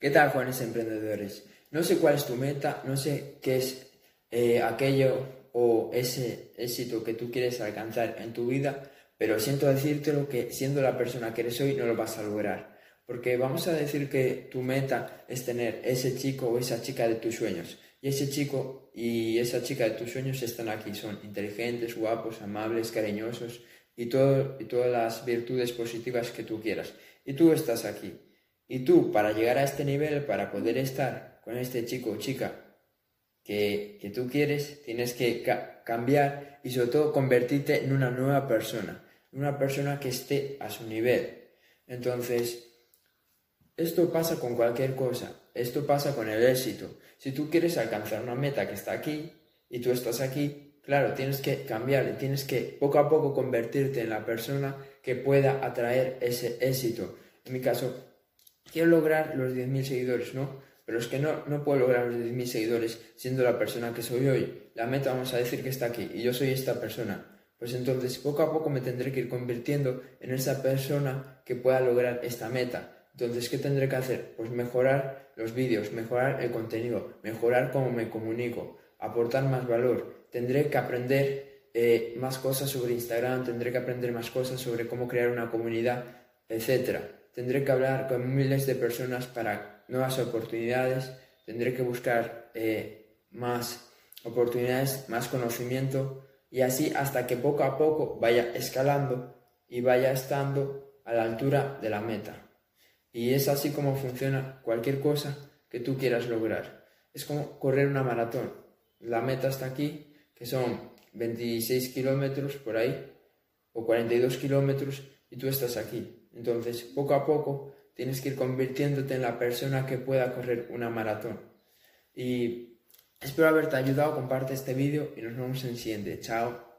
¿Qué tal, jóvenes emprendedores? No sé cuál es tu meta, no sé qué es eh, aquello o ese éxito que tú quieres alcanzar en tu vida, pero siento decírtelo que siendo la persona que eres hoy no lo vas a lograr. Porque vamos a decir que tu meta es tener ese chico o esa chica de tus sueños. Y ese chico y esa chica de tus sueños están aquí. Son inteligentes, guapos, amables, cariñosos y, todo, y todas las virtudes positivas que tú quieras. Y tú estás aquí. Y tú, para llegar a este nivel, para poder estar con este chico o chica que, que tú quieres, tienes que cambiar y sobre todo convertirte en una nueva persona, una persona que esté a su nivel. Entonces, esto pasa con cualquier cosa, esto pasa con el éxito. Si tú quieres alcanzar una meta que está aquí y tú estás aquí, claro, tienes que cambiar tienes que poco a poco convertirte en la persona que pueda atraer ese éxito. En mi caso, quiero lograr los 10.000 seguidores, ¿no? Pero es que no, no puedo lograr los 10.000 seguidores siendo la persona que soy hoy. La meta vamos a decir que está aquí y yo soy esta persona. Pues entonces poco a poco me tendré que ir convirtiendo en esa persona que pueda lograr esta meta. Entonces, ¿qué tendré que hacer? Pues mejorar los vídeos, mejorar el contenido, mejorar cómo me comunico, aportar más valor. Tendré que aprender eh, más cosas sobre Instagram, tendré que aprender más cosas sobre cómo crear una comunidad, etcétera tendré que hablar con miles de personas para nuevas oportunidades, tendré que buscar eh, más oportunidades, más conocimiento y así hasta que poco a poco vaya escalando y vaya estando a la altura de la meta. Y es así como funciona cualquier cosa que tú quieras lograr. Es como correr una maratón. La meta está aquí, que son 26 kilómetros por ahí, o 42 kilómetros, y tú estás aquí. Entonces, poco a poco, tienes que ir convirtiéndote en la persona que pueda correr una maratón. Y espero haberte ayudado, comparte este vídeo y nos vemos en el siguiente. Chao.